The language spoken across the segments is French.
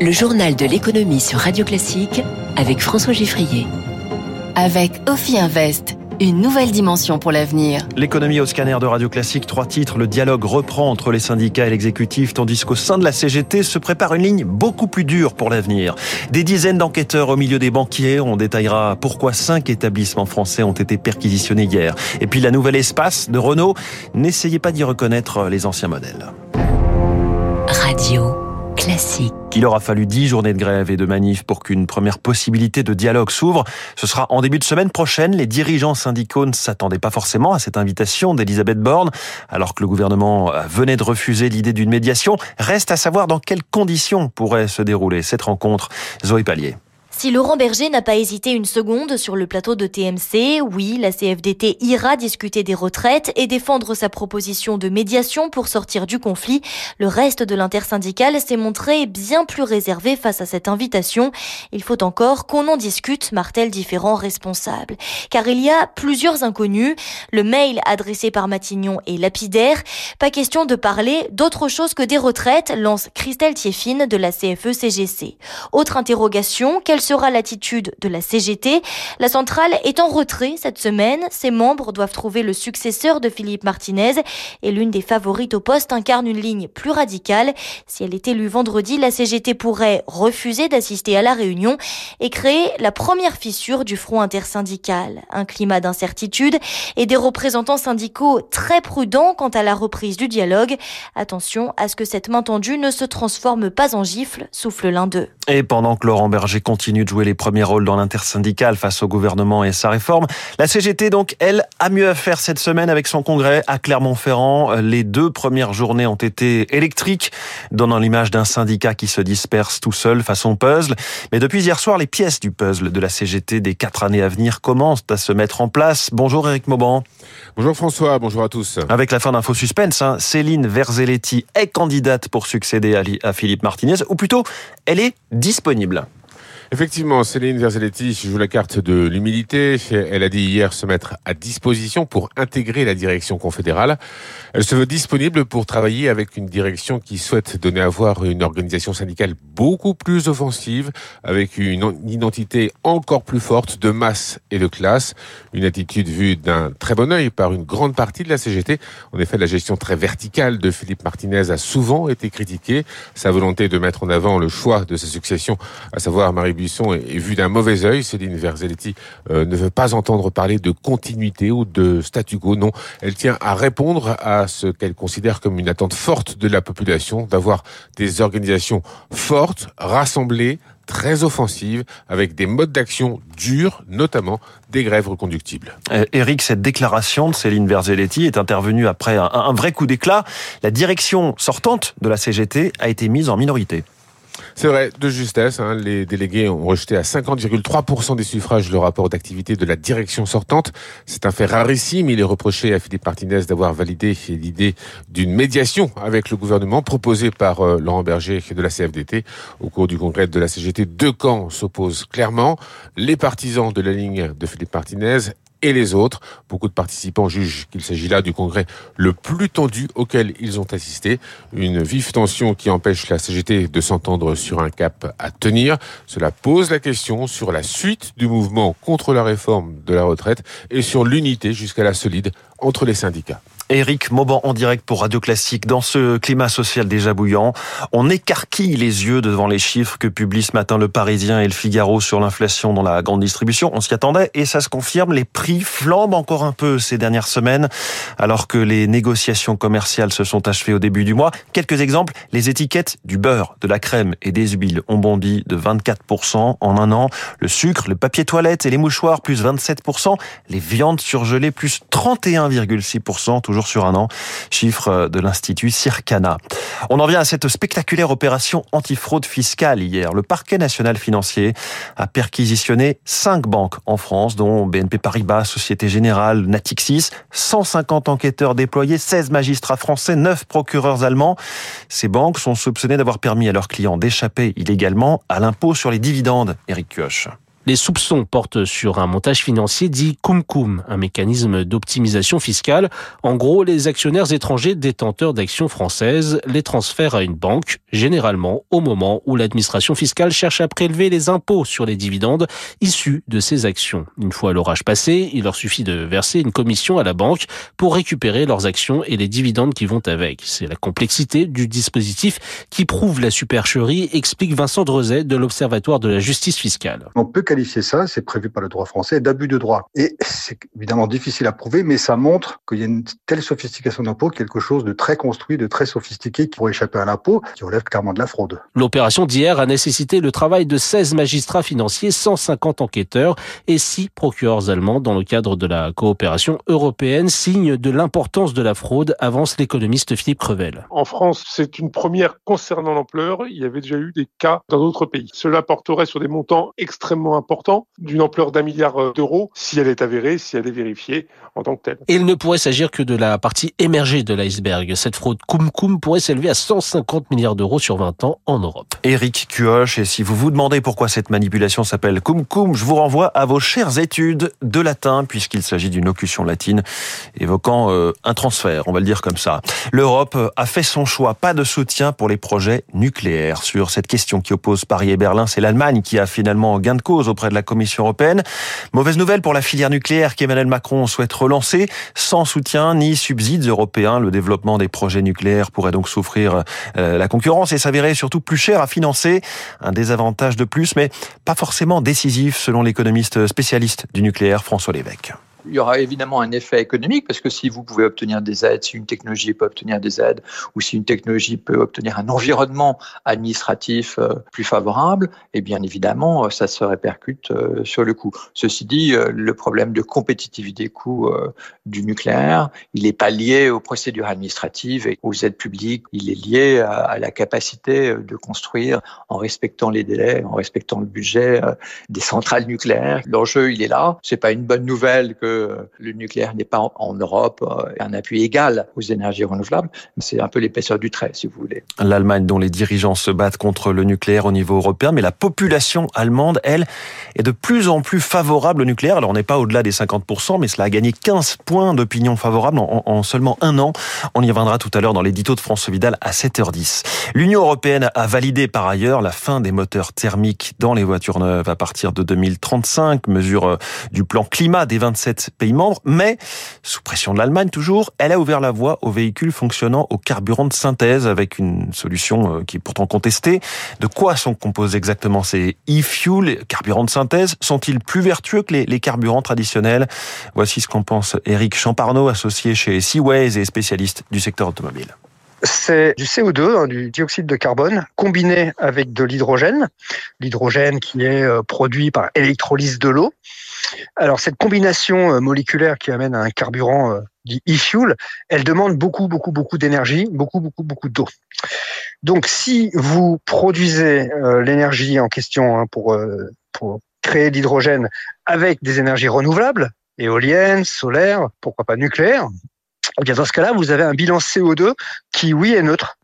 Le journal de l'économie sur Radio Classique avec François Giffrier. Avec Ophi Invest, une nouvelle dimension pour l'avenir. L'économie au scanner de Radio Classique, trois titres. Le dialogue reprend entre les syndicats et l'exécutif, tandis qu'au sein de la CGT se prépare une ligne beaucoup plus dure pour l'avenir. Des dizaines d'enquêteurs au milieu des banquiers. On détaillera pourquoi cinq établissements français ont été perquisitionnés hier. Et puis la nouvelle espace de Renault. N'essayez pas d'y reconnaître les anciens modèles. Radio Il aura fallu dix journées de grève et de manif pour qu'une première possibilité de dialogue s'ouvre. Ce sera en début de semaine prochaine. Les dirigeants syndicaux ne s'attendaient pas forcément à cette invitation d'Elisabeth Borne, alors que le gouvernement venait de refuser l'idée d'une médiation. Reste à savoir dans quelles conditions pourrait se dérouler cette rencontre. Zoé Pallier. Si Laurent Berger n'a pas hésité une seconde sur le plateau de TMC, oui, la CFDT ira discuter des retraites et défendre sa proposition de médiation pour sortir du conflit. Le reste de l'intersyndicale s'est montré bien plus réservé face à cette invitation. Il faut encore qu'on en discute, martèlent différents responsables. Car il y a plusieurs inconnus. Le mail adressé par Matignon est lapidaire. Pas question de parler d'autre chose que des retraites, lance Christelle Thieffine de la CFE-CGC. Autre interrogation, quelle sera l'attitude de la CGT. La centrale est en retrait cette semaine. Ses membres doivent trouver le successeur de Philippe Martinez et l'une des favorites au poste incarne une ligne plus radicale. Si elle est élue vendredi, la CGT pourrait refuser d'assister à la réunion et créer la première fissure du front intersyndical. Un climat d'incertitude et des représentants syndicaux très prudents quant à la reprise du dialogue. Attention à ce que cette main tendue ne se transforme pas en gifle, souffle l'un d'eux. Et pendant que Laurent Berger continue de jouer les premiers rôles dans l'intersyndicale face au gouvernement et sa réforme, la CGT, donc, elle, a mieux à faire cette semaine avec son congrès à Clermont-Ferrand. Les deux premières journées ont été électriques, donnant l'image d'un syndicat qui se disperse tout seul façon puzzle. Mais depuis hier soir, les pièces du puzzle de la CGT des quatre années à venir commencent à se mettre en place. Bonjour Eric Mauban. Bonjour François, bonjour à tous. Avec la fin d'Info Suspense, hein, Céline Verzelletti est candidate pour succéder à Philippe Martinez, ou plutôt, elle est disponible. Effectivement, Céline Verzelletti joue la carte de l'humilité. Elle a dit hier se mettre à disposition pour intégrer la direction confédérale. Elle se veut disponible pour travailler avec une direction qui souhaite donner à voir une organisation syndicale beaucoup plus offensive, avec une identité encore plus forte de masse et de classe. Une attitude vue d'un très bon œil par une grande partie de la CGT. En effet, la gestion très verticale de Philippe Martinez a souvent été critiquée. Sa volonté de mettre en avant le choix de sa succession, à savoir Marie est, vu d'un mauvais œil. Céline Verzelletti euh, ne veut pas entendre parler de continuité ou de statu quo. Non, elle tient à répondre à ce qu'elle considère comme une attente forte de la population, d'avoir des organisations fortes, rassemblées, très offensives, avec des modes d'action durs, notamment des grèves reconductibles. Eric, cette déclaration de Céline Verzelletti est intervenue après un vrai coup d'éclat. La direction sortante de la CGT a été mise en minorité. C'est vrai, de justesse. Hein, les délégués ont rejeté à 50,3% des suffrages le rapport d'activité de la direction sortante. C'est un fait rarissime. Il est reproché à Philippe Martinez d'avoir validé l'idée d'une médiation avec le gouvernement proposée par euh, Laurent Berger de la CFDT. Au cours du congrès de la CGT, deux camps s'opposent clairement. Les partisans de la ligne de Philippe Martinez et les autres. Beaucoup de participants jugent qu'il s'agit là du congrès le plus tendu auquel ils ont assisté. Une vive tension qui empêche la CGT de s'entendre sur un cap à tenir. Cela pose la question sur la suite du mouvement contre la réforme de la retraite et sur l'unité jusqu'à la solide entre les syndicats. Éric Mauban en direct pour Radio Classique. Dans ce climat social déjà bouillant, on écarquille les yeux devant les chiffres que publient ce matin le Parisien et le Figaro sur l'inflation dans la grande distribution. On s'y attendait et ça se confirme. Les prix flambent encore un peu ces dernières semaines alors que les négociations commerciales se sont achevées au début du mois. Quelques exemples. Les étiquettes du beurre, de la crème et des huiles ont bondi de 24% en un an. Le sucre, le papier toilette et les mouchoirs plus 27%. Les viandes surgelées plus 31,6% toujours sur un an, chiffre de l'Institut Circana. On en vient à cette spectaculaire opération antifraude fiscale hier. Le parquet national financier a perquisitionné cinq banques en France, dont BNP Paribas, Société Générale, Natixis, 150 enquêteurs déployés, 16 magistrats français, 9 procureurs allemands. Ces banques sont soupçonnées d'avoir permis à leurs clients d'échapper illégalement à l'impôt sur les dividendes. Eric Kioch. Les soupçons portent sur un montage financier dit Cum un mécanisme d'optimisation fiscale. En gros, les actionnaires étrangers détenteurs d'actions françaises les transfèrent à une banque, généralement au moment où l'administration fiscale cherche à prélever les impôts sur les dividendes issus de ces actions. Une fois l'orage passé, il leur suffit de verser une commission à la banque pour récupérer leurs actions et les dividendes qui vont avec. C'est la complexité du dispositif qui prouve la supercherie, explique Vincent Drezet de l'Observatoire de la justice fiscale. Qualifier ça, c'est prévu par le droit français, d'abus de droit. Et c'est évidemment difficile à prouver, mais ça montre qu'il y a une telle sophistication d'impôt, quelque chose de très construit, de très sophistiqué qui pourrait échapper à l'impôt, qui relève clairement de la fraude. L'opération d'hier a nécessité le travail de 16 magistrats financiers, 150 enquêteurs et 6 procureurs allemands dans le cadre de la coopération européenne, signe de l'importance de la fraude, avance l'économiste Philippe Crevel. En France, c'est une première concernant l'ampleur. Il y avait déjà eu des cas dans d'autres pays. Cela porterait sur des montants extrêmement importants, d'une ampleur d'un milliard euh, d'euros, si elle est avérée, si elle est vérifiée en tant que telle. Et il ne pourrait s'agir que de la partie émergée de l'iceberg. Cette fraude cum-cum pourrait s'élever à 150 milliards d'euros sur 20 ans en Europe. Éric Cuoche, et si vous vous demandez pourquoi cette manipulation s'appelle cum-cum, je vous renvoie à vos chères études de latin, puisqu'il s'agit d'une locution latine évoquant euh, un transfert, on va le dire comme ça. L'Europe a fait son choix, pas de soutien pour les projets nucléaires. Sur cette question qui oppose Paris et Berlin, c'est l'Allemagne qui a finalement gain de cause auprès de la Commission européenne. Mauvaise nouvelle pour la filière nucléaire qu'Emmanuel Macron souhaite relancer. Sans soutien ni subsides européens, le développement des projets nucléaires pourrait donc souffrir euh, la concurrence et s'avérer surtout plus cher à financer. Un désavantage de plus, mais pas forcément décisif selon l'économiste spécialiste du nucléaire François Lévesque il y aura évidemment un effet économique parce que si vous pouvez obtenir des aides, si une technologie peut obtenir des aides ou si une technologie peut obtenir un environnement administratif euh, plus favorable, et eh bien évidemment, euh, ça se répercute euh, sur le coût. Ceci dit, le problème de compétitivité des coûts du nucléaire, il n'est pas lié aux procédures administratives et aux aides publiques, il est lié à la capacité de construire en respectant les délais, en respectant le budget des centrales nucléaires. L'enjeu, il est là. C'est pas une bonne nouvelle que le nucléaire n'est pas en Europe euh, un appui égal aux énergies renouvelables. C'est un peu l'épaisseur du trait, si vous voulez. L'Allemagne, dont les dirigeants se battent contre le nucléaire au niveau européen, mais la population allemande, elle, est de plus en plus favorable au nucléaire. Alors on n'est pas au-delà des 50%, mais cela a gagné 15 points d'opinion favorable en, seulement un an. On y reviendra tout à l'heure dans l'édito de France Vidal à 7h10. L'Union européenne a validé par ailleurs la fin des moteurs thermiques dans les voitures neuves à partir de 2035, mesure euh, du plan climat des 27 pays membres, mais sous pression de l'Allemagne toujours, elle a ouvert la voie aux véhicules fonctionnant au carburant de synthèse avec une solution euh, qui est pourtant contestée. De quoi sont composés exactement ces e-fuels, carburants de synthèse? Sont-ils plus vertueux que les, carburants traditionnels? Voici ce qu'en pense Eric Champarneau, associé chez Seaways et spécialiste du secteur automobile c'est du CO2, hein, du dioxyde de carbone, combiné avec de l'hydrogène. L'hydrogène qui est euh, produit par électrolyse de l'eau. Alors cette combinaison euh, moléculaire qui amène à un carburant euh, dit e-fuel, elle demande beaucoup, beaucoup, beaucoup d'énergie, beaucoup, beaucoup, beaucoup d'eau. Donc si vous produisez l'énergie en question hein, pour, pour créer l'hydrogène avec des énergies renouvelables, éoliennes, solaires, pourquoi pas nucléaires, eh bien dans ce cas-là, vous avez un bilan CO2 qui, oui, est neutre.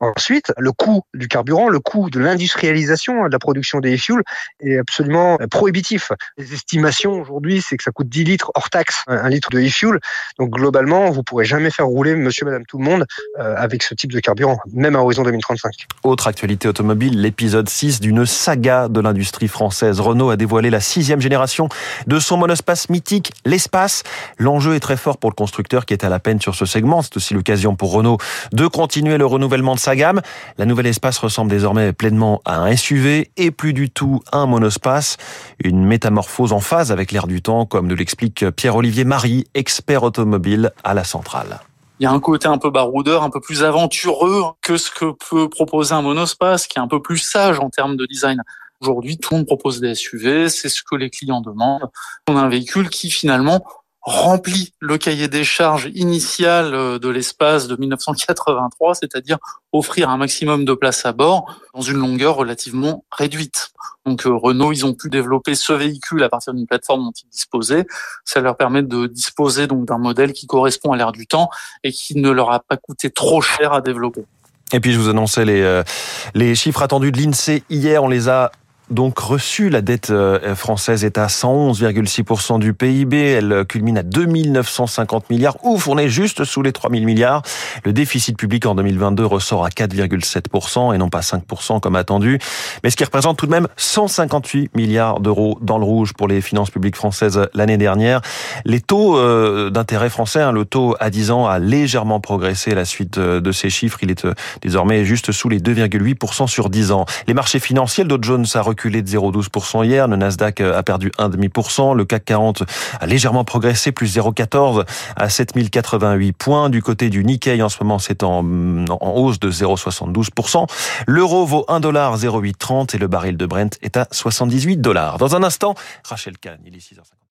Ensuite, le coût du carburant, le coût de l'industrialisation de la production des fuels est absolument prohibitif. Les estimations aujourd'hui, c'est que ça coûte 10 litres hors taxe, un litre de e-fuel. Donc globalement, vous pourrez jamais faire rouler monsieur, madame, tout le monde euh, avec ce type de carburant, même à horizon 2035. Autre actualité automobile, l'épisode 6 d'une saga de l'industrie française. Renault a dévoilé la sixième génération de son monospace mythique, l'espace. L'enjeu est très fort pour le constructeur qui est à la peine sur ce segment. C'est aussi l'occasion pour Renault de continuer le renouvellement de sa gamme. La nouvelle espace ressemble désormais pleinement à un SUV et plus du tout à un monospace. Une métamorphose en phase avec l'air du temps, comme nous l'explique Pierre-Olivier Marie, expert automobile à la centrale. Il y a un côté un peu baroudeur, un peu plus aventureux que ce que peut proposer un monospace, qui est un peu plus sage en termes de design. Aujourd'hui, tout le monde propose des SUV, c'est ce que les clients demandent. On a un véhicule qui finalement remplit le cahier des charges initial euh, de l'espace de 1983, c'est-à-dire offrir un maximum de place à bord dans une longueur relativement réduite. Donc euh, Renault, ils ont pu développer ce véhicule à partir d'une plateforme dont ils disposaient. Ça leur permet de disposer donc d'un modèle qui correspond à l'ère du temps et qui ne leur a pas coûté trop cher à développer. Et puis je vous annonçais les, euh, les chiffres attendus de l'INSEE hier, on les a donc reçu. La dette euh, française est à 111,6% du PIB. Elle culmine à 2950 milliards. Ouf, on est juste sous les 3000 milliards. Le déficit public en 2022 ressort à 4,7% et non pas 5% comme attendu. Mais ce qui représente tout de même 158 milliards d'euros dans le rouge pour les finances publiques françaises l'année dernière. Les taux euh, d'intérêt français, hein, le taux à 10 ans a légèrement progressé à la suite euh, de ces chiffres. Il est désormais juste sous les 2,8% sur 10 ans. Les marchés financiers, Dow Jones a reculé de 0,12% hier, le Nasdaq a perdu 1,5%, le CAC 40 a légèrement progressé, plus 0,14 à 7088 points. Du côté du Nikkei, en ce moment, c'est en, en hausse de 0,72%. L'euro vaut 1 dollar 0,830 et le baril de Brent est à 78 dollars. Dans un instant, Rachel Kahn, il est 6h50.